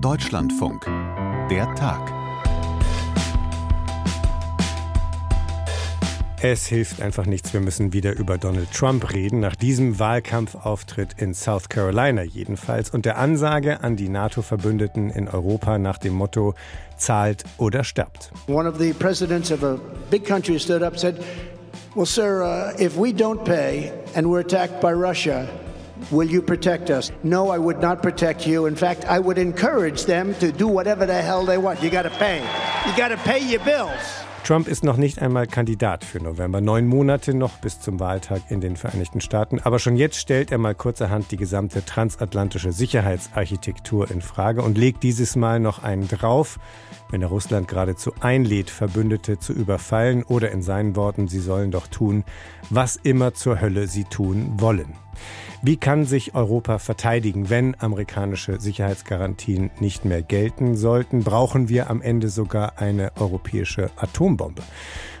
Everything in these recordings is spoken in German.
Deutschlandfunk. Der Tag. Es hilft einfach nichts. Wir müssen wieder über Donald Trump reden. Nach diesem Wahlkampfauftritt in South Carolina jedenfalls und der Ansage an die NATO-Verbündeten in Europa nach dem Motto zahlt oder stirbt. One of the presidents of a big country stood up and said, "Well, sir, uh, if we don't pay and we're attacked by Russia, Will you protect us? No, I would not protect you. In fact, I would encourage them to do whatever the hell they want. You got to pay. You got to pay your bills. Trump ist noch nicht einmal Kandidat für November. Neun Monate noch bis zum Wahltag in den Vereinigten Staaten. Aber schon jetzt stellt er mal kurzerhand die gesamte transatlantische Sicherheitsarchitektur in Frage und legt dieses Mal noch einen drauf, wenn er Russland geradezu einlädt, Verbündete zu überfallen oder in seinen Worten, sie sollen doch tun, was immer zur Hölle sie tun wollen. Wie kann sich Europa verteidigen, wenn amerikanische Sicherheitsgarantien nicht mehr gelten sollten? Brauchen wir am Ende sogar eine europäische Atombombe?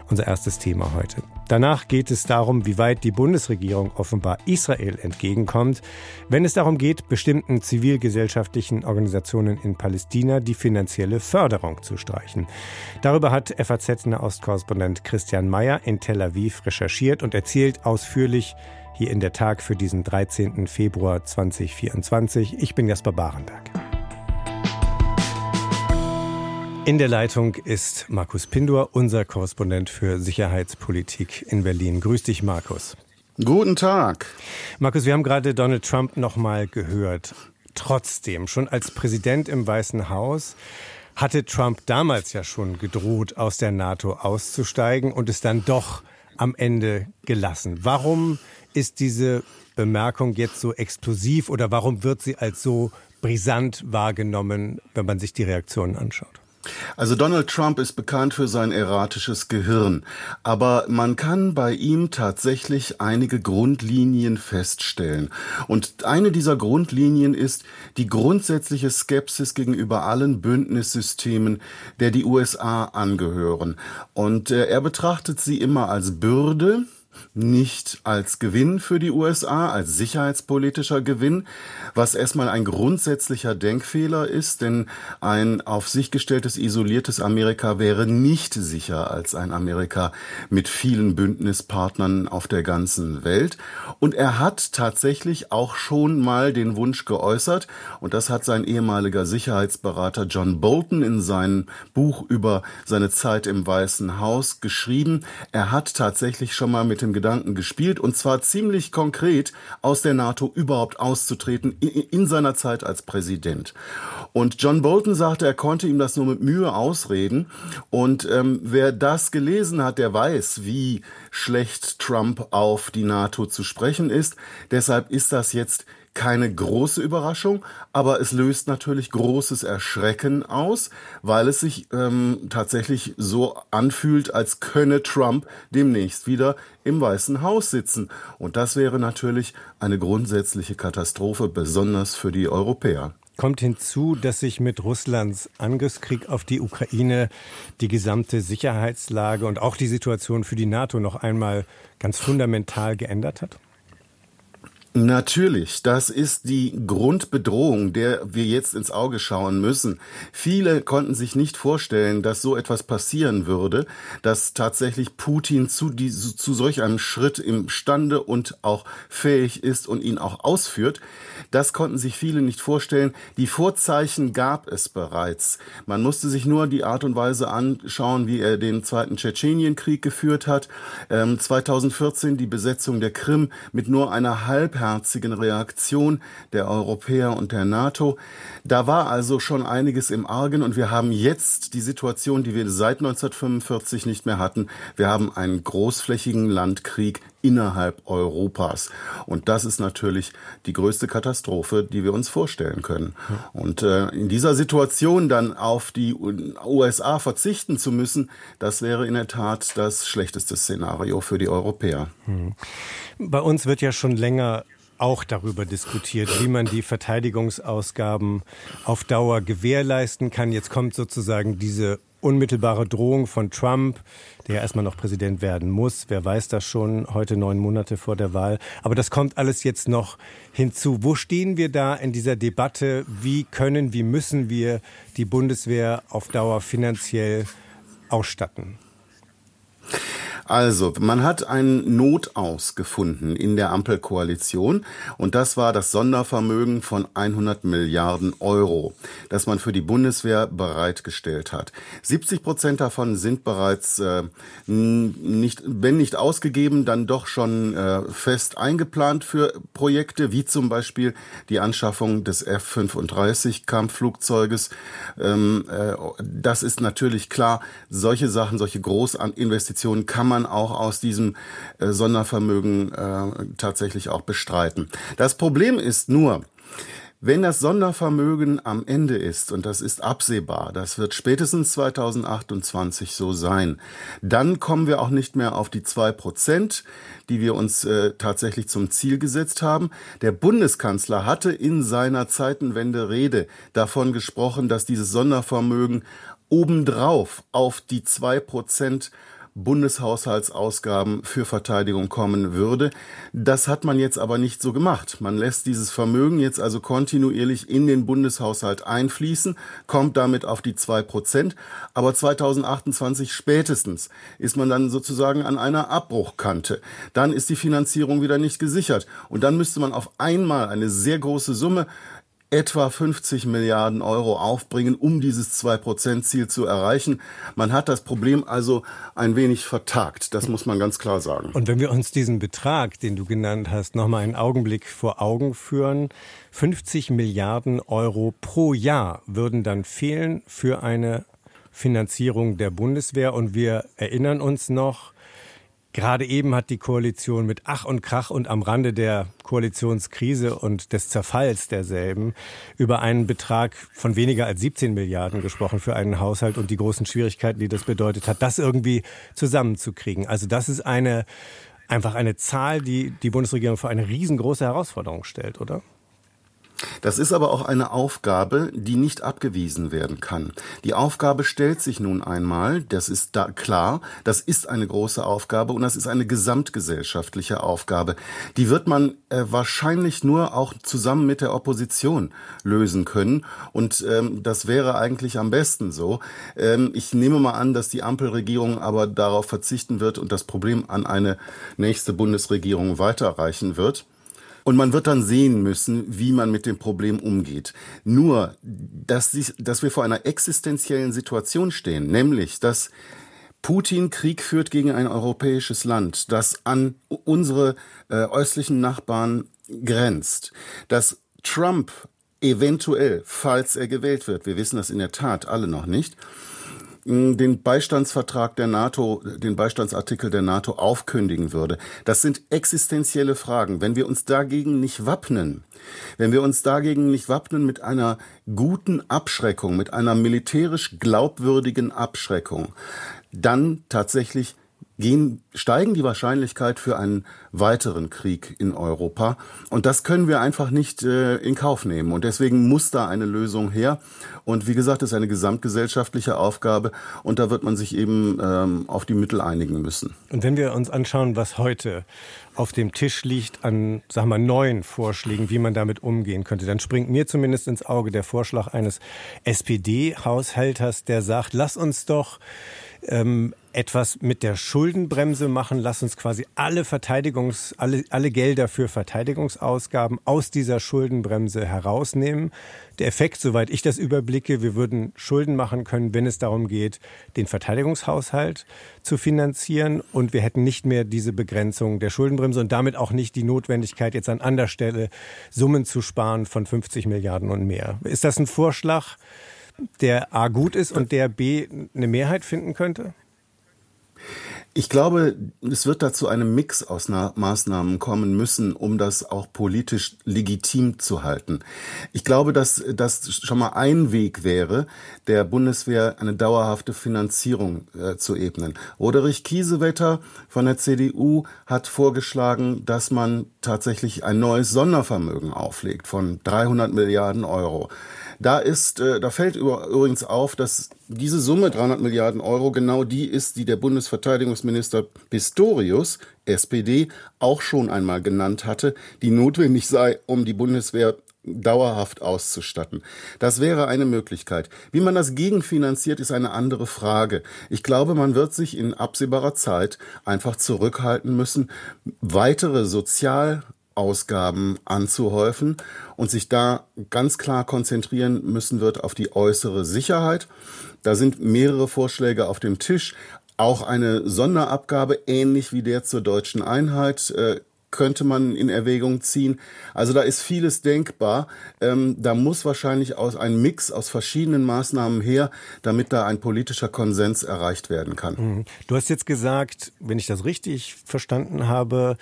Unser erstes Thema heute. Danach geht es darum, wie weit die Bundesregierung offenbar Israel entgegenkommt, wenn es darum geht, bestimmten zivilgesellschaftlichen Organisationen in Palästina die finanzielle Förderung zu streichen. Darüber hat FAZ-Nahostkorrespondent Christian Mayer in Tel Aviv recherchiert und erzählt ausführlich, hier in der Tag für diesen 13. Februar 2024. Ich bin Jasper Barenberg. In der Leitung ist Markus Pindor, unser Korrespondent für Sicherheitspolitik in Berlin. Grüß dich, Markus. Guten Tag. Markus, wir haben gerade Donald Trump noch mal gehört. Trotzdem, schon als Präsident im Weißen Haus hatte Trump damals ja schon gedroht, aus der NATO auszusteigen und es dann doch am Ende gelassen. Warum ist diese Bemerkung jetzt so explosiv oder warum wird sie als so brisant wahrgenommen, wenn man sich die Reaktionen anschaut? Also Donald Trump ist bekannt für sein erratisches Gehirn, aber man kann bei ihm tatsächlich einige Grundlinien feststellen. Und eine dieser Grundlinien ist die grundsätzliche Skepsis gegenüber allen Bündnissystemen, der die USA angehören. Und äh, er betrachtet sie immer als Bürde, nicht als Gewinn für die USA, als sicherheitspolitischer Gewinn, was erstmal ein grundsätzlicher Denkfehler ist, denn ein auf sich gestelltes, isoliertes Amerika wäre nicht sicher als ein Amerika mit vielen Bündnispartnern auf der ganzen Welt. Und er hat tatsächlich auch schon mal den Wunsch geäußert, und das hat sein ehemaliger Sicherheitsberater John Bolton in seinem Buch über seine Zeit im Weißen Haus geschrieben. Er hat tatsächlich schon mal mit dem Gedanken gespielt, und zwar ziemlich konkret aus der NATO überhaupt auszutreten in seiner Zeit als Präsident. Und John Bolton sagte, er konnte ihm das nur mit Mühe ausreden. Und ähm, wer das gelesen hat, der weiß, wie schlecht Trump auf die NATO zu sprechen ist. Deshalb ist das jetzt keine große Überraschung, aber es löst natürlich großes Erschrecken aus, weil es sich ähm, tatsächlich so anfühlt, als könne Trump demnächst wieder im Weißen Haus sitzen. Und das wäre natürlich eine grundsätzliche Katastrophe, besonders für die Europäer kommt hinzu, dass sich mit Russlands Angriffskrieg auf die Ukraine die gesamte Sicherheitslage und auch die Situation für die NATO noch einmal ganz fundamental geändert hat? Natürlich, das ist die Grundbedrohung, der wir jetzt ins Auge schauen müssen. Viele konnten sich nicht vorstellen, dass so etwas passieren würde, dass tatsächlich Putin zu, die, zu solch einem Schritt imstande und auch fähig ist und ihn auch ausführt. Das konnten sich viele nicht vorstellen. Die Vorzeichen gab es bereits. Man musste sich nur die Art und Weise anschauen, wie er den zweiten Tschetschenienkrieg geführt hat. Ähm, 2014 die Besetzung der Krim mit nur einer halbherzigen Reaktion der Europäer und der NATO. Da war also schon einiges im Argen und wir haben jetzt die Situation, die wir seit 1945 nicht mehr hatten. Wir haben einen großflächigen Landkrieg innerhalb Europas. Und das ist natürlich die größte Katastrophe, die wir uns vorstellen können. Und äh, in dieser Situation dann auf die USA verzichten zu müssen, das wäre in der Tat das schlechteste Szenario für die Europäer. Hm. Bei uns wird ja schon länger auch darüber diskutiert, wie man die Verteidigungsausgaben auf Dauer gewährleisten kann. Jetzt kommt sozusagen diese unmittelbare Drohung von Trump, der ja erstmal noch Präsident werden muss. Wer weiß das schon, heute neun Monate vor der Wahl. Aber das kommt alles jetzt noch hinzu. Wo stehen wir da in dieser Debatte? Wie können, wie müssen wir die Bundeswehr auf Dauer finanziell ausstatten? Also, man hat einen Notaus gefunden in der Ampelkoalition und das war das Sondervermögen von 100 Milliarden Euro, das man für die Bundeswehr bereitgestellt hat. 70 Prozent davon sind bereits äh, nicht, wenn nicht ausgegeben, dann doch schon äh, fest eingeplant für Projekte, wie zum Beispiel die Anschaffung des F-35 Kampfflugzeuges. Ähm, äh, das ist natürlich klar, solche Sachen, solche Großinvestitionen kann man man auch aus diesem äh, Sondervermögen äh, tatsächlich auch bestreiten. Das Problem ist nur, wenn das Sondervermögen am Ende ist, und das ist absehbar, das wird spätestens 2028 so sein, dann kommen wir auch nicht mehr auf die zwei Prozent, die wir uns äh, tatsächlich zum Ziel gesetzt haben. Der Bundeskanzler hatte in seiner Zeitenwende-Rede davon gesprochen, dass dieses Sondervermögen obendrauf auf die zwei Prozent Bundeshaushaltsausgaben für Verteidigung kommen würde. Das hat man jetzt aber nicht so gemacht. Man lässt dieses Vermögen jetzt also kontinuierlich in den Bundeshaushalt einfließen, kommt damit auf die zwei Prozent. Aber 2028 spätestens ist man dann sozusagen an einer Abbruchkante. Dann ist die Finanzierung wieder nicht gesichert. Und dann müsste man auf einmal eine sehr große Summe etwa 50 Milliarden Euro aufbringen, um dieses 2-Prozent-Ziel zu erreichen. Man hat das Problem also ein wenig vertagt. Das muss man ganz klar sagen. Und wenn wir uns diesen Betrag, den du genannt hast, noch mal einen Augenblick vor Augen führen, 50 Milliarden Euro pro Jahr würden dann fehlen für eine Finanzierung der Bundeswehr. Und wir erinnern uns noch, Gerade eben hat die Koalition mit Ach und Krach und am Rande der Koalitionskrise und des Zerfalls derselben über einen Betrag von weniger als 17 Milliarden gesprochen für einen Haushalt und die großen Schwierigkeiten, die das bedeutet hat, das irgendwie zusammenzukriegen. Also das ist eine, einfach eine Zahl, die die Bundesregierung vor eine riesengroße Herausforderung stellt, oder? Das ist aber auch eine Aufgabe, die nicht abgewiesen werden kann. Die Aufgabe stellt sich nun einmal, das ist da klar, das ist eine große Aufgabe und das ist eine gesamtgesellschaftliche Aufgabe. Die wird man äh, wahrscheinlich nur auch zusammen mit der Opposition lösen können und ähm, das wäre eigentlich am besten so. Ähm, ich nehme mal an, dass die Ampelregierung aber darauf verzichten wird und das Problem an eine nächste Bundesregierung weiterreichen wird. Und man wird dann sehen müssen, wie man mit dem Problem umgeht. Nur, dass, sie, dass wir vor einer existenziellen Situation stehen, nämlich, dass Putin Krieg führt gegen ein europäisches Land, das an unsere äh, östlichen Nachbarn grenzt, dass Trump eventuell, falls er gewählt wird, wir wissen das in der Tat alle noch nicht, den Beistandsvertrag der NATO, den Beistandsartikel der NATO aufkündigen würde. Das sind existenzielle Fragen. Wenn wir uns dagegen nicht wappnen, wenn wir uns dagegen nicht wappnen mit einer guten Abschreckung, mit einer militärisch glaubwürdigen Abschreckung, dann tatsächlich gehen, steigen die Wahrscheinlichkeit für einen weiteren Krieg in Europa. Und das können wir einfach nicht äh, in Kauf nehmen. Und deswegen muss da eine Lösung her. Und wie gesagt, es ist eine gesamtgesellschaftliche Aufgabe. Und da wird man sich eben ähm, auf die Mittel einigen müssen. Und wenn wir uns anschauen, was heute auf dem Tisch liegt an, sagen wir, neuen Vorschlägen, wie man damit umgehen könnte, dann springt mir zumindest ins Auge der Vorschlag eines SPD-Haushälters, der sagt, lass uns doch ähm, etwas mit der Schuldenbremse machen. Lass uns quasi alle Verteidigungs, alle, alle Gelder für Verteidigungsausgaben aus dieser Schuldenbremse herausnehmen. Der Effekt, soweit ich das überblicke, wir würden Schulden machen können, wenn es darum geht, den Verteidigungshaushalt zu finanzieren. Und wir hätten nicht mehr diese Begrenzung der Schuldenbremse und damit auch nicht die Notwendigkeit, jetzt an anderer Stelle Summen zu sparen von 50 Milliarden und mehr. Ist das ein Vorschlag? Der A gut ist und der B eine Mehrheit finden könnte? Ich glaube, es wird dazu einem Mix aus Maßnahmen kommen müssen, um das auch politisch legitim zu halten. Ich glaube, dass das schon mal ein Weg wäre, der Bundeswehr eine dauerhafte Finanzierung äh, zu ebnen. Roderich Kiesewetter von der CDU hat vorgeschlagen, dass man tatsächlich ein neues Sondervermögen auflegt von 300 Milliarden Euro Da ist, äh, da fällt übrigens auf, dass diese Summe 300 Milliarden Euro genau die ist, die der Bundesverteidigungsminister Pistorius, SPD, auch schon einmal genannt hatte, die notwendig sei, um die Bundeswehr dauerhaft auszustatten. Das wäre eine Möglichkeit. Wie man das gegenfinanziert, ist eine andere Frage. Ich glaube, man wird sich in absehbarer Zeit einfach zurückhalten müssen, weitere Sozialausgaben anzuhäufen und sich da ganz klar konzentrieren müssen wird auf die äußere Sicherheit. Da sind mehrere Vorschläge auf dem Tisch. Auch eine Sonderabgabe, ähnlich wie der zur deutschen Einheit, äh, könnte man in Erwägung ziehen. Also da ist vieles denkbar. Ähm, da muss wahrscheinlich aus ein Mix aus verschiedenen Maßnahmen her, damit da ein politischer Konsens erreicht werden kann. Mhm. Du hast jetzt gesagt, wenn ich das richtig verstanden habe,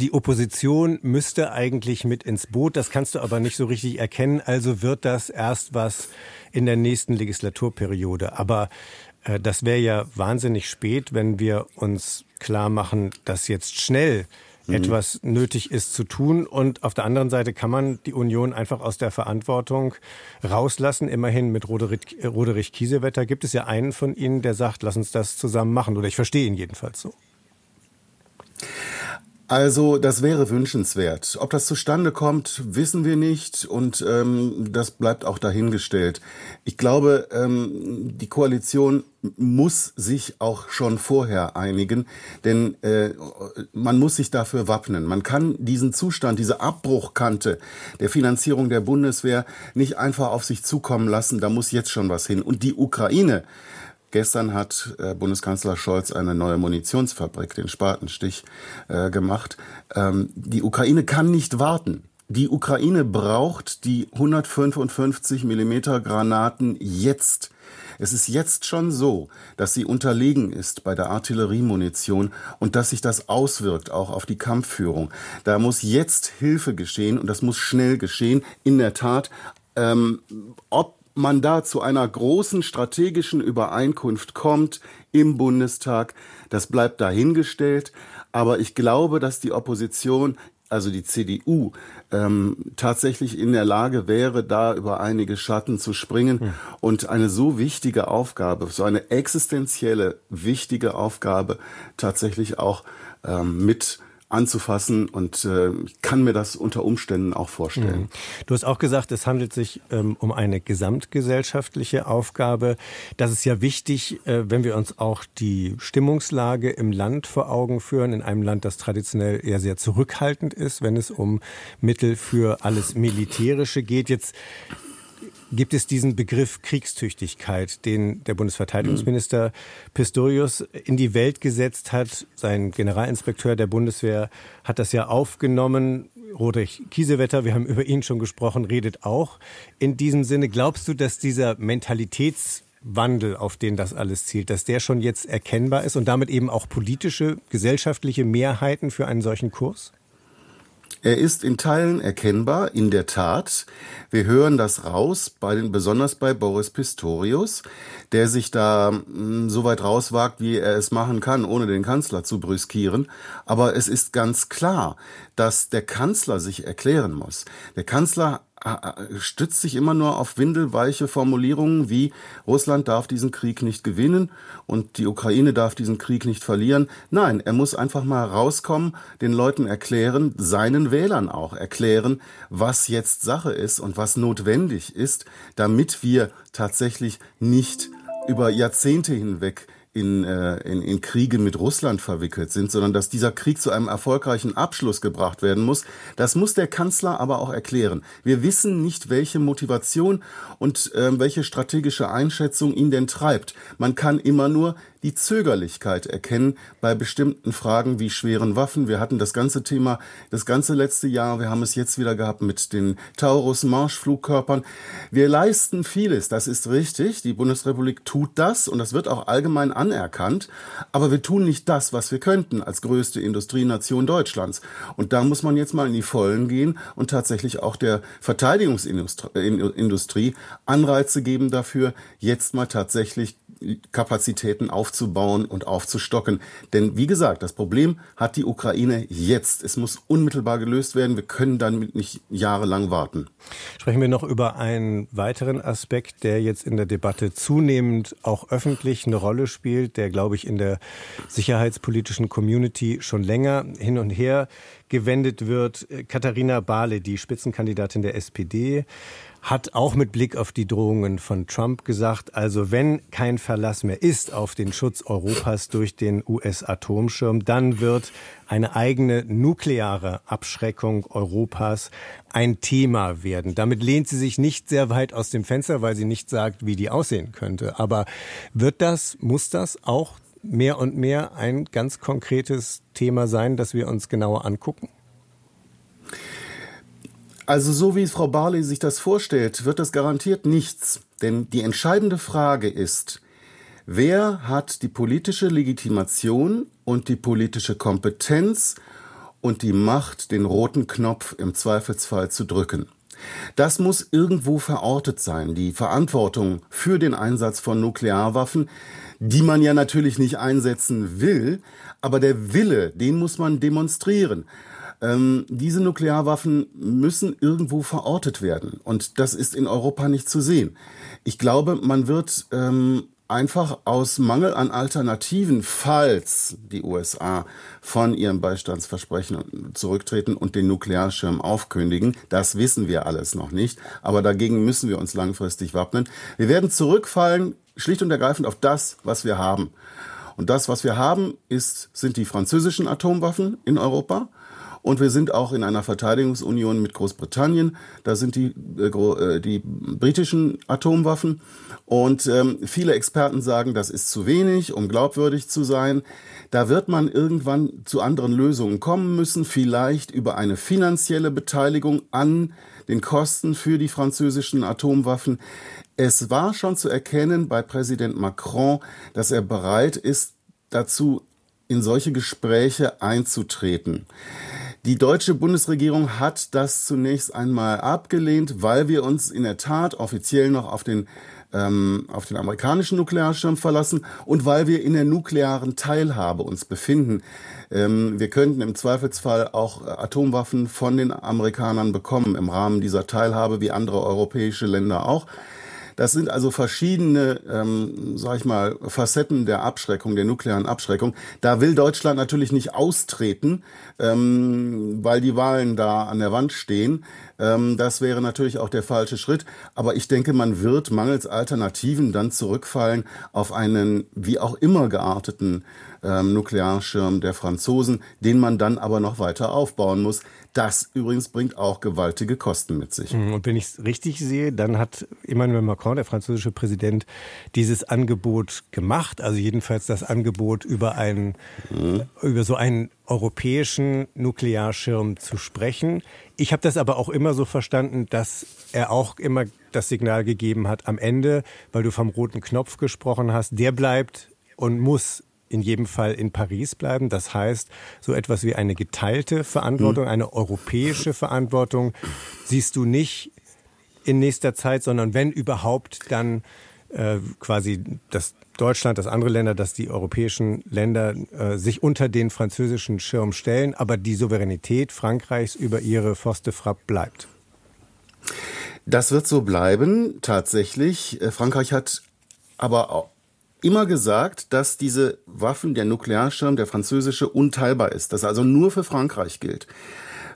die Opposition müsste eigentlich mit ins Boot. Das kannst du aber nicht so richtig erkennen. Also wird das erst was in der nächsten Legislaturperiode. Aber äh, das wäre ja wahnsinnig spät, wenn wir uns klar machen, dass jetzt schnell mhm. etwas nötig ist zu tun. Und auf der anderen Seite kann man die Union einfach aus der Verantwortung rauslassen. Immerhin mit Roderich, Roderich Kiesewetter gibt es ja einen von Ihnen, der sagt, lass uns das zusammen machen. Oder ich verstehe ihn jedenfalls so. Also das wäre wünschenswert. Ob das zustande kommt, wissen wir nicht und ähm, das bleibt auch dahingestellt. Ich glaube, ähm, die Koalition muss sich auch schon vorher einigen, denn äh, man muss sich dafür wappnen. Man kann diesen Zustand, diese Abbruchkante der Finanzierung der Bundeswehr nicht einfach auf sich zukommen lassen. Da muss jetzt schon was hin. Und die Ukraine, Gestern hat äh, Bundeskanzler Scholz eine neue Munitionsfabrik, den Spatenstich, äh, gemacht. Ähm, die Ukraine kann nicht warten. Die Ukraine braucht die 155 Millimeter Granaten jetzt. Es ist jetzt schon so, dass sie unterlegen ist bei der Artilleriemunition und dass sich das auswirkt auch auf die Kampfführung. Da muss jetzt Hilfe geschehen und das muss schnell geschehen. In der Tat, ähm, ob man da zu einer großen strategischen Übereinkunft kommt im Bundestag, das bleibt dahingestellt. Aber ich glaube, dass die Opposition, also die CDU, ähm, tatsächlich in der Lage wäre, da über einige Schatten zu springen ja. und eine so wichtige Aufgabe, so eine existenzielle, wichtige Aufgabe tatsächlich auch ähm, mit anzufassen und äh, kann mir das unter Umständen auch vorstellen. Mhm. Du hast auch gesagt, es handelt sich ähm, um eine gesamtgesellschaftliche Aufgabe. Das ist ja wichtig, äh, wenn wir uns auch die Stimmungslage im Land vor Augen führen, in einem Land, das traditionell eher sehr zurückhaltend ist, wenn es um Mittel für alles Militärische geht. Jetzt gibt es diesen Begriff Kriegstüchtigkeit, den der Bundesverteidigungsminister Pistorius in die Welt gesetzt hat. Sein Generalinspekteur der Bundeswehr hat das ja aufgenommen. Roderich Kiesewetter, wir haben über ihn schon gesprochen, redet auch in diesem Sinne. Glaubst du, dass dieser Mentalitätswandel, auf den das alles zielt, dass der schon jetzt erkennbar ist und damit eben auch politische, gesellschaftliche Mehrheiten für einen solchen Kurs? Er ist in Teilen erkennbar, in der Tat. Wir hören das raus, bei den, besonders bei Boris Pistorius, der sich da mh, hm, so weit rauswagt, wie er es machen kann, ohne den Kanzler zu brüskieren. Aber es ist ganz klar, dass der Kanzler sich erklären muss. Der Kanzler stützt sich immer nur auf windelweiche Formulierungen wie Russland darf diesen Krieg nicht gewinnen und die Ukraine darf diesen Krieg nicht verlieren. Nein, er muss einfach mal rauskommen, den Leuten erklären, seinen Wählern auch erklären, was jetzt Sache ist und was notwendig ist, damit wir tatsächlich nicht über Jahrzehnte hinweg in, äh, in, in Kriege mit Russland verwickelt sind, sondern dass dieser Krieg zu einem erfolgreichen Abschluss gebracht werden muss. Das muss der Kanzler aber auch erklären. Wir wissen nicht, welche Motivation und äh, welche strategische Einschätzung ihn denn treibt. Man kann immer nur die Zögerlichkeit erkennen bei bestimmten Fragen wie schweren Waffen. Wir hatten das ganze Thema das ganze letzte Jahr. Wir haben es jetzt wieder gehabt mit den Taurus-Marschflugkörpern. Wir leisten vieles. Das ist richtig. Die Bundesrepublik tut das und das wird auch allgemein anerkannt. Aber wir tun nicht das, was wir könnten als größte Industrienation Deutschlands. Und da muss man jetzt mal in die Vollen gehen und tatsächlich auch der Verteidigungsindustrie Anreize geben dafür, jetzt mal tatsächlich Kapazitäten aufzubauen und aufzustocken. Denn wie gesagt, das Problem hat die Ukraine jetzt. Es muss unmittelbar gelöst werden. Wir können damit nicht jahrelang warten. Sprechen wir noch über einen weiteren Aspekt, der jetzt in der Debatte zunehmend auch öffentlich eine Rolle spielt, der, glaube ich, in der sicherheitspolitischen Community schon länger hin und her gewendet wird. Katharina Bahle, die Spitzenkandidatin der SPD, hat auch mit Blick auf die Drohungen von Trump gesagt, also wenn kein Verlass mehr ist auf den Schutz Europas durch den US-Atomschirm, dann wird eine eigene nukleare Abschreckung Europas ein Thema werden. Damit lehnt sie sich nicht sehr weit aus dem Fenster, weil sie nicht sagt, wie die aussehen könnte. Aber wird das, muss das auch mehr und mehr ein ganz konkretes Thema sein, das wir uns genauer angucken? Also so wie Frau Barley sich das vorstellt, wird das garantiert nichts. Denn die entscheidende Frage ist, wer hat die politische Legitimation und die politische Kompetenz und die Macht, den roten Knopf im Zweifelsfall zu drücken. Das muss irgendwo verortet sein, die Verantwortung für den Einsatz von Nuklearwaffen, die man ja natürlich nicht einsetzen will, aber der Wille, den muss man demonstrieren. Ähm, diese Nuklearwaffen müssen irgendwo verortet werden. Und das ist in Europa nicht zu sehen. Ich glaube, man wird ähm, einfach aus Mangel an Alternativen, falls die USA von ihrem Beistandsversprechen zurücktreten und den Nuklearschirm aufkündigen. Das wissen wir alles noch nicht. Aber dagegen müssen wir uns langfristig wappnen. Wir werden zurückfallen, schlicht und ergreifend auf das, was wir haben. Und das, was wir haben, ist, sind die französischen Atomwaffen in Europa. Und wir sind auch in einer Verteidigungsunion mit Großbritannien. Da sind die, äh, äh, die britischen Atomwaffen. Und ähm, viele Experten sagen, das ist zu wenig, um glaubwürdig zu sein. Da wird man irgendwann zu anderen Lösungen kommen müssen, vielleicht über eine finanzielle Beteiligung an den Kosten für die französischen Atomwaffen. Es war schon zu erkennen bei Präsident Macron, dass er bereit ist, dazu in solche Gespräche einzutreten. Die deutsche Bundesregierung hat das zunächst einmal abgelehnt, weil wir uns in der Tat offiziell noch auf den ähm, auf den amerikanischen Nuklearschirm verlassen und weil wir in der nuklearen Teilhabe uns befinden. Ähm, wir könnten im Zweifelsfall auch Atomwaffen von den Amerikanern bekommen im Rahmen dieser Teilhabe, wie andere europäische Länder auch. Das sind also verschiedene, ähm, sag ich mal, Facetten der Abschreckung, der nuklearen Abschreckung. Da will Deutschland natürlich nicht austreten, ähm, weil die Wahlen da an der Wand stehen. Ähm, das wäre natürlich auch der falsche Schritt. Aber ich denke, man wird mangels Alternativen dann zurückfallen auf einen wie auch immer gearteten ähm, Nuklearschirm der Franzosen, den man dann aber noch weiter aufbauen muss. Das übrigens bringt auch gewaltige Kosten mit sich. Mhm, und wenn ich es richtig sehe, dann hat Emmanuel Macron, der französische Präsident, dieses Angebot gemacht. Also jedenfalls das Angebot über einen, mhm. über so einen europäischen Nuklearschirm zu sprechen. Ich habe das aber auch immer so verstanden, dass er auch immer das Signal gegeben hat am Ende, weil du vom roten Knopf gesprochen hast, der bleibt und muss in jedem Fall in Paris bleiben. Das heißt, so etwas wie eine geteilte Verantwortung, eine europäische Verantwortung siehst du nicht in nächster Zeit, sondern wenn überhaupt, dann äh, quasi das Deutschland, das andere Länder, dass die europäischen Länder äh, sich unter den französischen Schirm stellen, aber die Souveränität Frankreichs über ihre Forste Frappe bleibt. Das wird so bleiben, tatsächlich. Äh, Frankreich hat aber immer gesagt, dass diese Waffen, der Nuklearschirm, der französische, unteilbar ist, dass also nur für Frankreich gilt.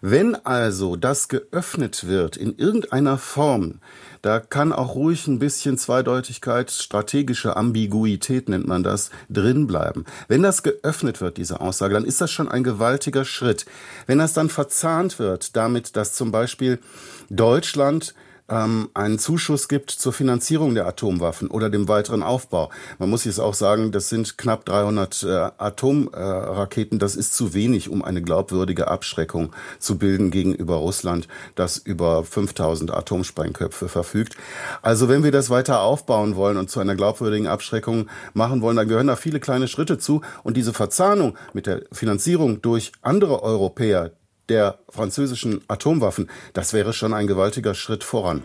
Wenn also das geöffnet wird in irgendeiner Form, da kann auch ruhig ein bisschen Zweideutigkeit, strategische Ambiguität nennt man das, drin bleiben. Wenn das geöffnet wird, diese Aussage, dann ist das schon ein gewaltiger Schritt. Wenn das dann verzahnt wird damit, dass zum Beispiel Deutschland ähm, einen Zuschuss gibt zur Finanzierung der Atomwaffen oder dem weiteren Aufbau. Man muss jetzt auch sagen, das sind knapp 300 äh, Atomraketen. Äh, das ist zu wenig, um eine glaubwürdige Abschreckung zu bilden gegenüber Russland, das über 5000 Atomsprengköpfe verfügt. Also wenn wir das weiter aufbauen wollen und zu einer glaubwürdigen Abschreckung machen wollen, dann gehören da viele kleine Schritte zu. Und diese Verzahnung mit der Finanzierung durch andere Europäer, der französischen Atomwaffen, das wäre schon ein gewaltiger Schritt voran.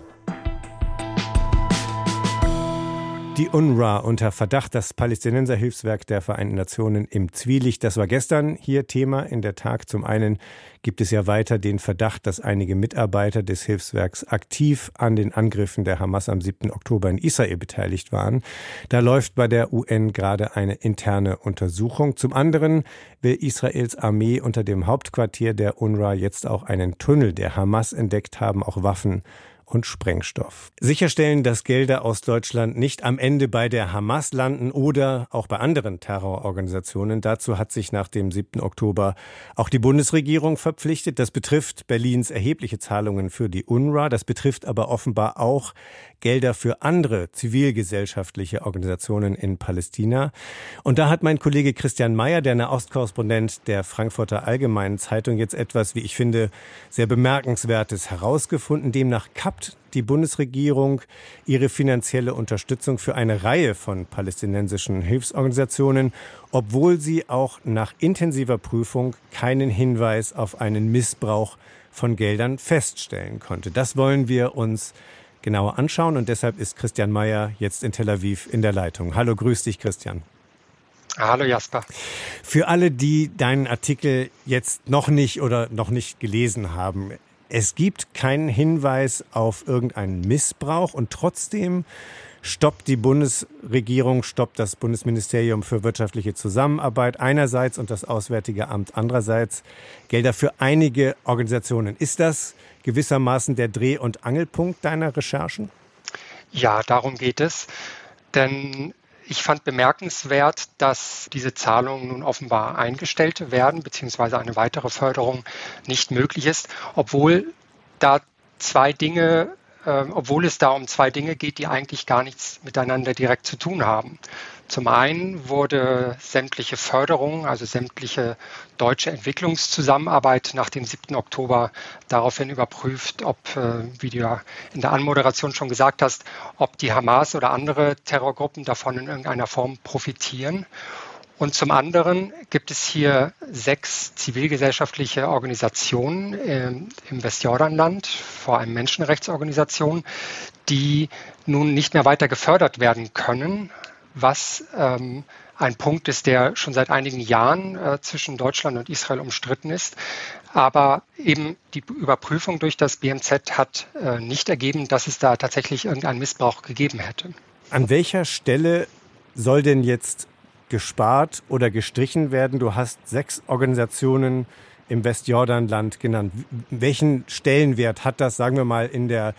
Die UNRWA unter Verdacht, das Palästinenserhilfswerk der Vereinten Nationen im Zwielicht. Das war gestern hier Thema in der Tag. Zum einen gibt es ja weiter den Verdacht, dass einige Mitarbeiter des Hilfswerks aktiv an den Angriffen der Hamas am 7. Oktober in Israel beteiligt waren. Da läuft bei der UN gerade eine interne Untersuchung. Zum anderen will Israels Armee unter dem Hauptquartier der UNRWA jetzt auch einen Tunnel der Hamas entdeckt haben, auch Waffen und Sprengstoff. Sicherstellen, dass Gelder aus Deutschland nicht am Ende bei der Hamas landen oder auch bei anderen Terrororganisationen. Dazu hat sich nach dem 7. Oktober auch die Bundesregierung verpflichtet. Das betrifft Berlins erhebliche Zahlungen für die UNRWA. Das betrifft aber offenbar auch Gelder für andere zivilgesellschaftliche Organisationen in Palästina. Und da hat mein Kollege Christian Mayer, der Nahostkorrespondent der Frankfurter Allgemeinen Zeitung, jetzt etwas, wie ich finde, sehr bemerkenswertes herausgefunden. Demnach kappt die Bundesregierung ihre finanzielle Unterstützung für eine Reihe von palästinensischen Hilfsorganisationen, obwohl sie auch nach intensiver Prüfung keinen Hinweis auf einen Missbrauch von Geldern feststellen konnte. Das wollen wir uns genauer anschauen. Und deshalb ist Christian Mayer jetzt in Tel Aviv in der Leitung. Hallo, grüß dich, Christian. Hallo Jasper. Für alle, die deinen Artikel jetzt noch nicht oder noch nicht gelesen haben, es gibt keinen Hinweis auf irgendeinen Missbrauch und trotzdem stoppt die Bundesregierung, stoppt das Bundesministerium für wirtschaftliche Zusammenarbeit einerseits und das Auswärtige Amt andererseits Gelder für einige Organisationen. Ist das gewissermaßen der Dreh- und Angelpunkt deiner Recherchen? Ja, darum geht es. Denn ich fand bemerkenswert, dass diese Zahlungen nun offenbar eingestellt werden, beziehungsweise eine weitere Förderung nicht möglich ist, obwohl da zwei Dinge äh, obwohl es da um zwei Dinge geht, die eigentlich gar nichts miteinander direkt zu tun haben. Zum einen wurde sämtliche Förderung, also sämtliche deutsche Entwicklungszusammenarbeit nach dem 7. Oktober daraufhin überprüft, ob, äh, wie du ja in der Anmoderation schon gesagt hast, ob die Hamas oder andere Terrorgruppen davon in irgendeiner Form profitieren. Und zum anderen gibt es hier sechs zivilgesellschaftliche Organisationen äh, im Westjordanland, vor allem Menschenrechtsorganisationen, die nun nicht mehr weiter gefördert werden können, was ähm, ein Punkt ist, der schon seit einigen Jahren äh, zwischen Deutschland und Israel umstritten ist. Aber eben die Überprüfung durch das BMZ hat äh, nicht ergeben, dass es da tatsächlich irgendeinen Missbrauch gegeben hätte. An welcher Stelle soll denn jetzt gespart oder gestrichen werden. Du hast sechs Organisationen im Westjordanland genannt. Welchen Stellenwert hat das, sagen wir mal, in der,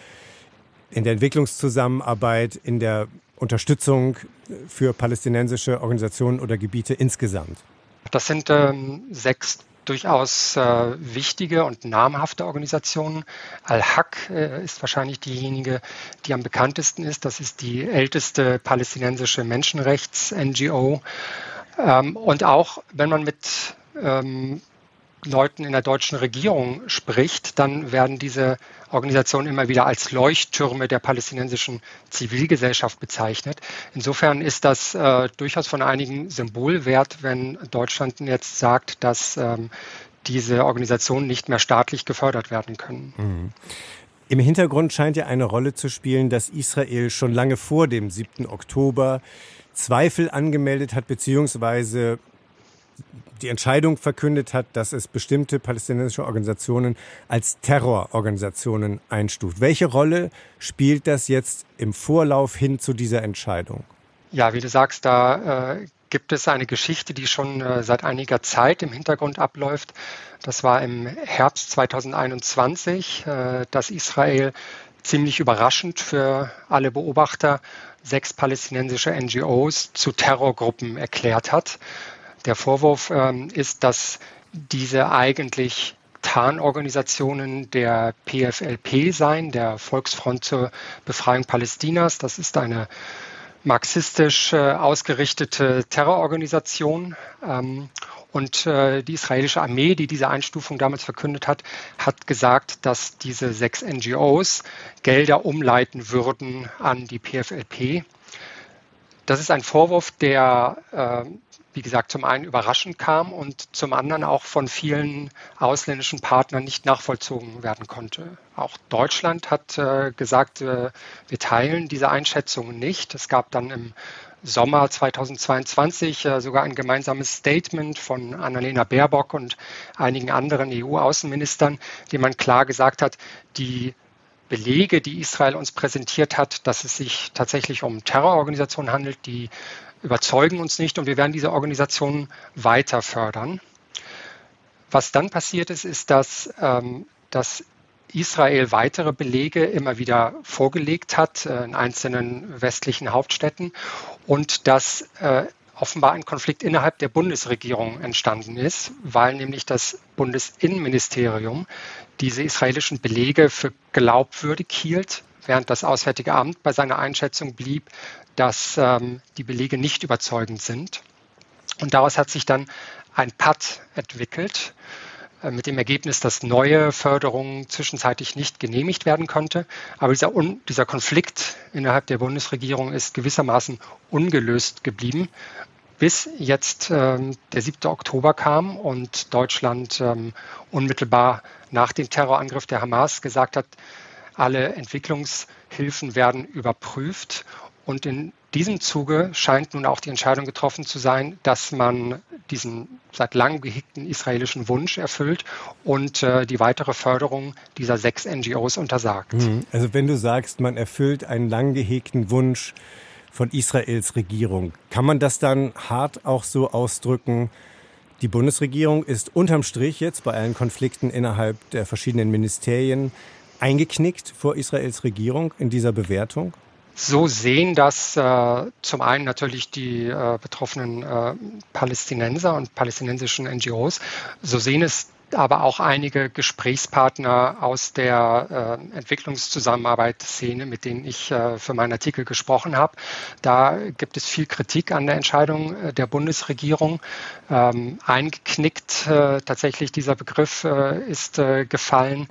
in der Entwicklungszusammenarbeit, in der Unterstützung für palästinensische Organisationen oder Gebiete insgesamt? Das sind ähm, sechs durchaus äh, wichtige und namhafte Organisationen. Al-Haq äh, ist wahrscheinlich diejenige, die am bekanntesten ist. Das ist die älteste palästinensische Menschenrechts-NGO. Ähm, und auch wenn man mit ähm, Leuten in der deutschen Regierung spricht, dann werden diese Organisationen immer wieder als Leuchttürme der palästinensischen Zivilgesellschaft bezeichnet. Insofern ist das äh, durchaus von einigen Symbolwert, wenn Deutschland jetzt sagt, dass ähm, diese Organisationen nicht mehr staatlich gefördert werden können. Mhm. Im Hintergrund scheint ja eine Rolle zu spielen, dass Israel schon lange vor dem 7. Oktober Zweifel angemeldet hat, beziehungsweise die Entscheidung verkündet hat, dass es bestimmte palästinensische Organisationen als Terrororganisationen einstuft. Welche Rolle spielt das jetzt im Vorlauf hin zu dieser Entscheidung? Ja, wie du sagst, da äh, gibt es eine Geschichte, die schon äh, seit einiger Zeit im Hintergrund abläuft. Das war im Herbst 2021, äh, dass Israel ziemlich überraschend für alle Beobachter sechs palästinensische NGOs zu Terrorgruppen erklärt hat. Der Vorwurf ähm, ist, dass diese eigentlich Tarnorganisationen der PFLP seien, der Volksfront zur Befreiung Palästinas. Das ist eine marxistisch äh, ausgerichtete Terrororganisation. Ähm, und äh, die israelische Armee, die diese Einstufung damals verkündet hat, hat gesagt, dass diese sechs NGOs Gelder umleiten würden an die PFLP. Das ist ein Vorwurf, der, äh, wie gesagt, zum einen überraschend kam und zum anderen auch von vielen ausländischen Partnern nicht nachvollzogen werden konnte. Auch Deutschland hat äh, gesagt, äh, wir teilen diese Einschätzungen nicht. Es gab dann im Sommer 2022 äh, sogar ein gemeinsames Statement von Annalena Baerbock und einigen anderen EU-Außenministern, dem man klar gesagt hat, die Belege, die Israel uns präsentiert hat, dass es sich tatsächlich um Terrororganisationen handelt, die überzeugen uns nicht und wir werden diese Organisationen weiter fördern. Was dann passiert ist, ist, dass, ähm, dass Israel weitere Belege immer wieder vorgelegt hat äh, in einzelnen westlichen Hauptstädten und dass äh, offenbar ein Konflikt innerhalb der Bundesregierung entstanden ist, weil nämlich das Bundesinnenministerium diese israelischen Belege für glaubwürdig hielt, während das Auswärtige Amt bei seiner Einschätzung blieb, dass ähm, die Belege nicht überzeugend sind. Und daraus hat sich dann ein Patt entwickelt, äh, mit dem Ergebnis, dass neue Förderungen zwischenzeitlich nicht genehmigt werden konnte. Aber dieser, dieser Konflikt innerhalb der Bundesregierung ist gewissermaßen ungelöst geblieben, bis jetzt ähm, der 7. Oktober kam und Deutschland ähm, unmittelbar nach dem Terrorangriff der Hamas gesagt hat, alle Entwicklungshilfen werden überprüft. Und in diesem Zuge scheint nun auch die Entscheidung getroffen zu sein, dass man diesen seit langem gehegten israelischen Wunsch erfüllt und äh, die weitere Förderung dieser sechs NGOs untersagt. Mhm. Also wenn du sagst, man erfüllt einen lang gehegten Wunsch von Israels Regierung, kann man das dann hart auch so ausdrücken, die Bundesregierung ist unterm Strich jetzt bei allen Konflikten innerhalb der verschiedenen Ministerien eingeknickt vor Israels Regierung in dieser Bewertung? So sehen das äh, zum einen natürlich die äh, betroffenen äh, Palästinenser und palästinensischen NGOs. So sehen es aber auch einige Gesprächspartner aus der äh, Entwicklungszusammenarbeit-Szene, mit denen ich äh, für meinen Artikel gesprochen habe. Da gibt es viel Kritik an der Entscheidung äh, der Bundesregierung. Ähm, eingeknickt äh, tatsächlich dieser Begriff äh, ist gefallen.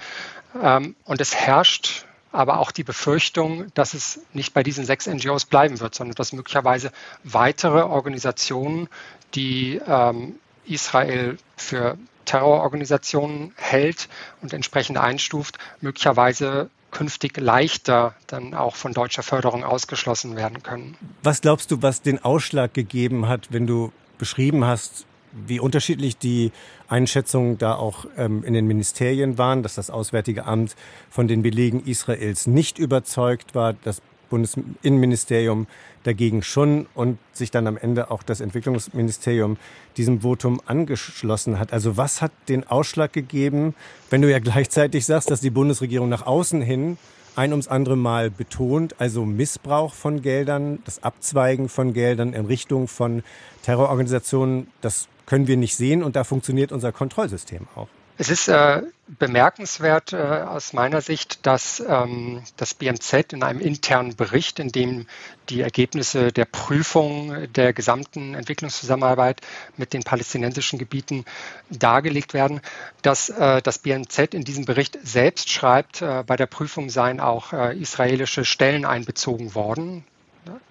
Ähm, und es herrscht aber auch die Befürchtung, dass es nicht bei diesen sechs NGOs bleiben wird, sondern dass möglicherweise weitere Organisationen, die ähm, Israel für Terrororganisationen hält und entsprechend einstuft, möglicherweise künftig leichter dann auch von deutscher Förderung ausgeschlossen werden können. Was glaubst du, was den Ausschlag gegeben hat, wenn du beschrieben hast, wie unterschiedlich die Einschätzungen da auch ähm, in den Ministerien waren, dass das Auswärtige Amt von den Belegen Israels nicht überzeugt war, das Bundesinnenministerium dagegen schon und sich dann am Ende auch das Entwicklungsministerium diesem Votum angeschlossen hat. Also was hat den Ausschlag gegeben, wenn du ja gleichzeitig sagst, dass die Bundesregierung nach außen hin ein ums andere Mal betont, also Missbrauch von Geldern, das Abzweigen von Geldern in Richtung von Terrororganisationen, das können wir nicht sehen und da funktioniert unser Kontrollsystem auch. Es ist äh, bemerkenswert äh, aus meiner Sicht, dass ähm, das BMZ in einem internen Bericht, in dem die Ergebnisse der Prüfung der gesamten Entwicklungszusammenarbeit mit den palästinensischen Gebieten dargelegt werden, dass äh, das BMZ in diesem Bericht selbst schreibt, äh, bei der Prüfung seien auch äh, israelische Stellen einbezogen worden.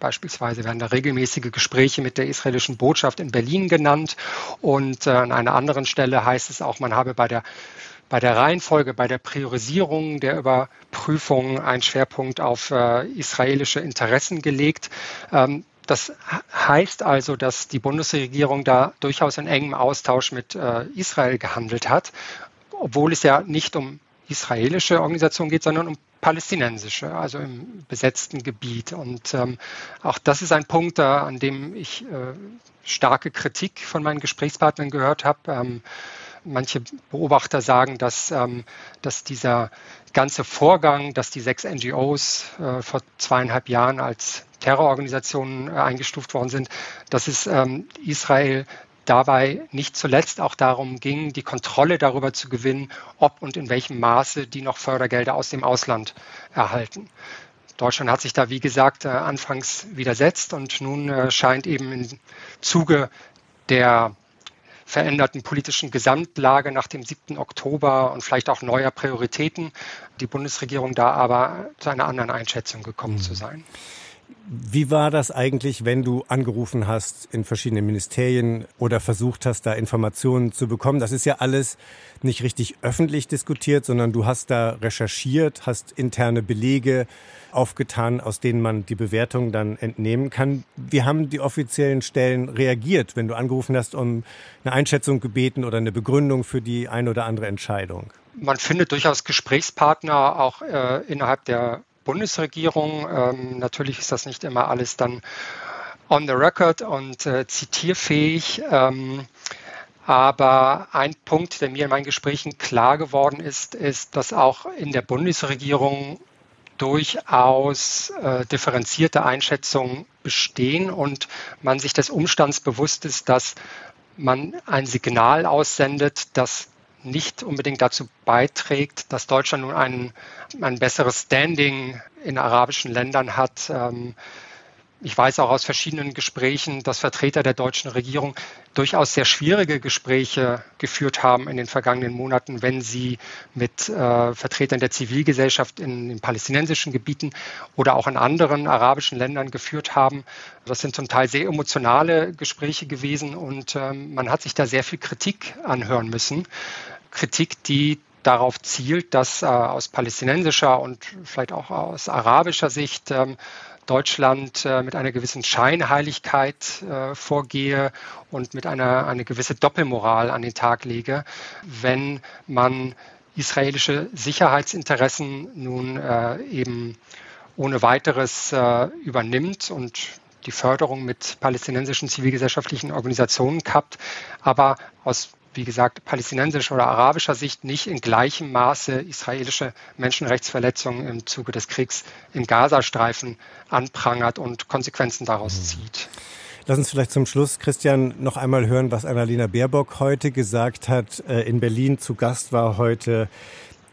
Beispielsweise werden da regelmäßige Gespräche mit der israelischen Botschaft in Berlin genannt. Und äh, an einer anderen Stelle heißt es auch, man habe bei der, bei der Reihenfolge, bei der Priorisierung der Überprüfung einen Schwerpunkt auf äh, israelische Interessen gelegt. Ähm, das heißt also, dass die Bundesregierung da durchaus in engem Austausch mit äh, Israel gehandelt hat, obwohl es ja nicht um israelische Organisationen geht, sondern um palästinensische, also im besetzten Gebiet. Und ähm, auch das ist ein Punkt, äh, an dem ich äh, starke Kritik von meinen Gesprächspartnern gehört habe. Ähm, manche Beobachter sagen, dass, ähm, dass dieser ganze Vorgang, dass die sechs NGOs äh, vor zweieinhalb Jahren als Terrororganisationen äh, eingestuft worden sind, dass es ähm, Israel dabei nicht zuletzt auch darum ging, die Kontrolle darüber zu gewinnen, ob und in welchem Maße die noch Fördergelder aus dem Ausland erhalten. Deutschland hat sich da, wie gesagt, äh, anfangs widersetzt und nun äh, scheint eben im Zuge der veränderten politischen Gesamtlage nach dem 7. Oktober und vielleicht auch neuer Prioritäten die Bundesregierung da aber zu einer anderen Einschätzung gekommen mhm. zu sein. Wie war das eigentlich, wenn du angerufen hast in verschiedenen Ministerien oder versucht hast, da Informationen zu bekommen? Das ist ja alles nicht richtig öffentlich diskutiert, sondern du hast da recherchiert, hast interne Belege aufgetan, aus denen man die Bewertung dann entnehmen kann. Wie haben die offiziellen Stellen reagiert, wenn du angerufen hast, um eine Einschätzung gebeten oder eine Begründung für die eine oder andere Entscheidung? Man findet durchaus Gesprächspartner auch äh, innerhalb der Bundesregierung. Ähm, natürlich ist das nicht immer alles dann on the record und äh, zitierfähig. Ähm, aber ein Punkt, der mir in meinen Gesprächen klar geworden ist, ist, dass auch in der Bundesregierung durchaus äh, differenzierte Einschätzungen bestehen und man sich des Umstands bewusst ist, dass man ein Signal aussendet, das nicht unbedingt dazu beiträgt, dass Deutschland nun ein, ein besseres Standing in arabischen Ländern hat. Ähm, ich weiß auch aus verschiedenen Gesprächen, dass Vertreter der deutschen Regierung durchaus sehr schwierige Gespräche geführt haben in den vergangenen Monaten, wenn sie mit äh, Vertretern der Zivilgesellschaft in den palästinensischen Gebieten oder auch in anderen arabischen Ländern geführt haben. Das sind zum Teil sehr emotionale Gespräche gewesen und ähm, man hat sich da sehr viel Kritik anhören müssen. Kritik, die darauf zielt, dass äh, aus palästinensischer und vielleicht auch aus arabischer Sicht ähm, Deutschland äh, mit einer gewissen Scheinheiligkeit äh, vorgehe und mit einer eine gewisse Doppelmoral an den Tag lege, wenn man israelische Sicherheitsinteressen nun äh, eben ohne weiteres äh, übernimmt und die Förderung mit palästinensischen zivilgesellschaftlichen Organisationen kappt, aber aus wie gesagt, palästinensischer oder arabischer Sicht nicht in gleichem Maße israelische Menschenrechtsverletzungen im Zuge des Kriegs im Gazastreifen anprangert und Konsequenzen daraus mhm. zieht. Lass uns vielleicht zum Schluss, Christian, noch einmal hören, was Annalena Baerbock heute gesagt hat. Äh, in Berlin zu Gast war heute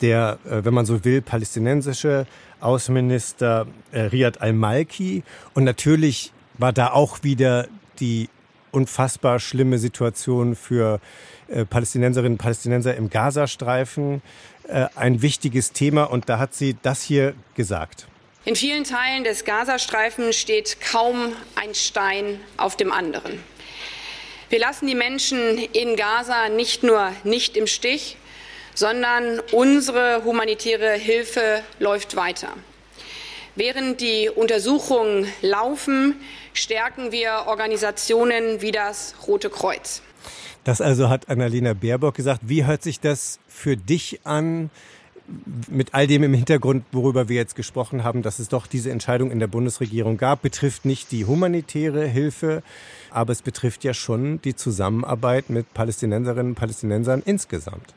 der, äh, wenn man so will, palästinensische Außenminister äh, Riyad al-Malki. Und natürlich war da auch wieder die unfassbar schlimme Situation für äh, Palästinenserinnen und Palästinenser im Gazastreifen äh, ein wichtiges Thema und da hat sie das hier gesagt. In vielen Teilen des Gazastreifens steht kaum ein Stein auf dem anderen. Wir lassen die Menschen in Gaza nicht nur nicht im Stich, sondern unsere humanitäre Hilfe läuft weiter. Während die Untersuchungen laufen, stärken wir Organisationen wie das Rote Kreuz. Das also hat Annalena Baerbock gesagt. Wie hört sich das für dich an? Mit all dem im Hintergrund, worüber wir jetzt gesprochen haben, dass es doch diese Entscheidung in der Bundesregierung gab, betrifft nicht die humanitäre Hilfe, aber es betrifft ja schon die Zusammenarbeit mit Palästinenserinnen und Palästinensern insgesamt.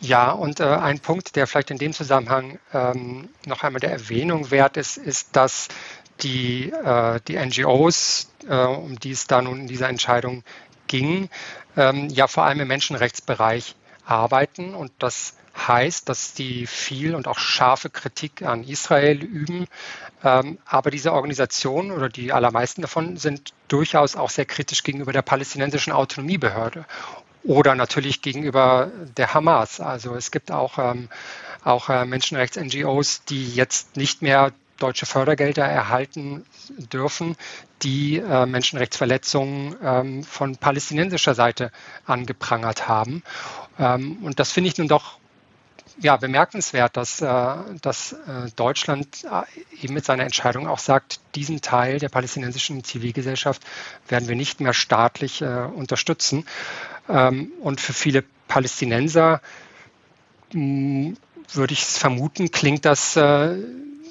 Ja, und äh, ein Punkt, der vielleicht in dem Zusammenhang ähm, noch einmal der Erwähnung wert ist, ist, dass die, äh, die NGOs, äh, um die es da nun in dieser Entscheidung ging, ähm, ja vor allem im Menschenrechtsbereich arbeiten. Und das heißt, dass die viel und auch scharfe Kritik an Israel üben. Ähm, aber diese Organisationen oder die allermeisten davon sind durchaus auch sehr kritisch gegenüber der palästinensischen Autonomiebehörde oder natürlich gegenüber der Hamas. Also es gibt auch, ähm, auch äh, Menschenrechts-NGOs, die jetzt nicht mehr deutsche Fördergelder erhalten dürfen, die äh, Menschenrechtsverletzungen ähm, von palästinensischer Seite angeprangert haben. Ähm, und das finde ich nun doch ja, bemerkenswert, dass, äh, dass äh, Deutschland äh, eben mit seiner Entscheidung auch sagt, diesen Teil der palästinensischen Zivilgesellschaft werden wir nicht mehr staatlich äh, unterstützen. Ähm, und für viele Palästinenser hm, würde ich es vermuten, klingt das äh,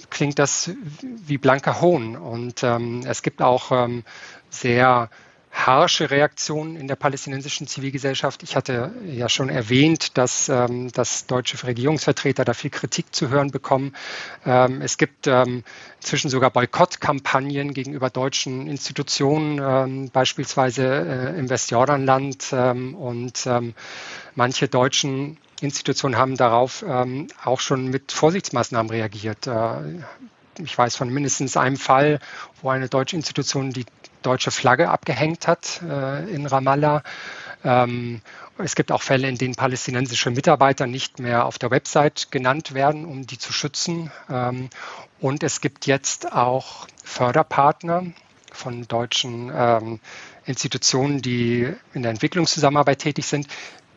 klingt das wie blanker Hohn. Und ähm, es gibt auch ähm, sehr harsche Reaktionen in der palästinensischen Zivilgesellschaft. Ich hatte ja schon erwähnt, dass, ähm, dass deutsche Regierungsvertreter da viel Kritik zu hören bekommen. Ähm, es gibt ähm, inzwischen sogar Boykottkampagnen gegenüber deutschen Institutionen, ähm, beispielsweise äh, im Westjordanland. Ähm, und ähm, manche deutschen Institutionen haben darauf ähm, auch schon mit Vorsichtsmaßnahmen reagiert. Äh, ich weiß von mindestens einem Fall, wo eine deutsche Institution die deutsche Flagge abgehängt hat äh, in Ramallah. Ähm, es gibt auch Fälle, in denen palästinensische Mitarbeiter nicht mehr auf der Website genannt werden, um die zu schützen. Ähm, und es gibt jetzt auch Förderpartner von deutschen ähm, Institutionen, die in der Entwicklungszusammenarbeit tätig sind,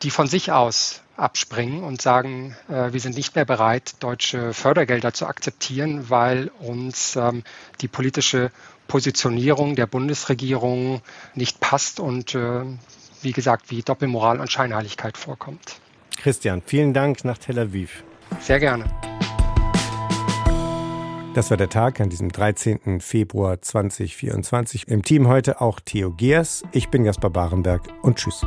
die von sich aus abspringen und sagen, äh, wir sind nicht mehr bereit, deutsche Fördergelder zu akzeptieren, weil uns ähm, die politische Positionierung der Bundesregierung nicht passt und äh, wie gesagt, wie Doppelmoral und Scheinheiligkeit vorkommt. Christian, vielen Dank nach Tel Aviv. Sehr gerne. Das war der Tag an diesem 13. Februar 2024. Im Team heute auch Theo Geers. Ich bin Gaspar Barenberg und tschüss.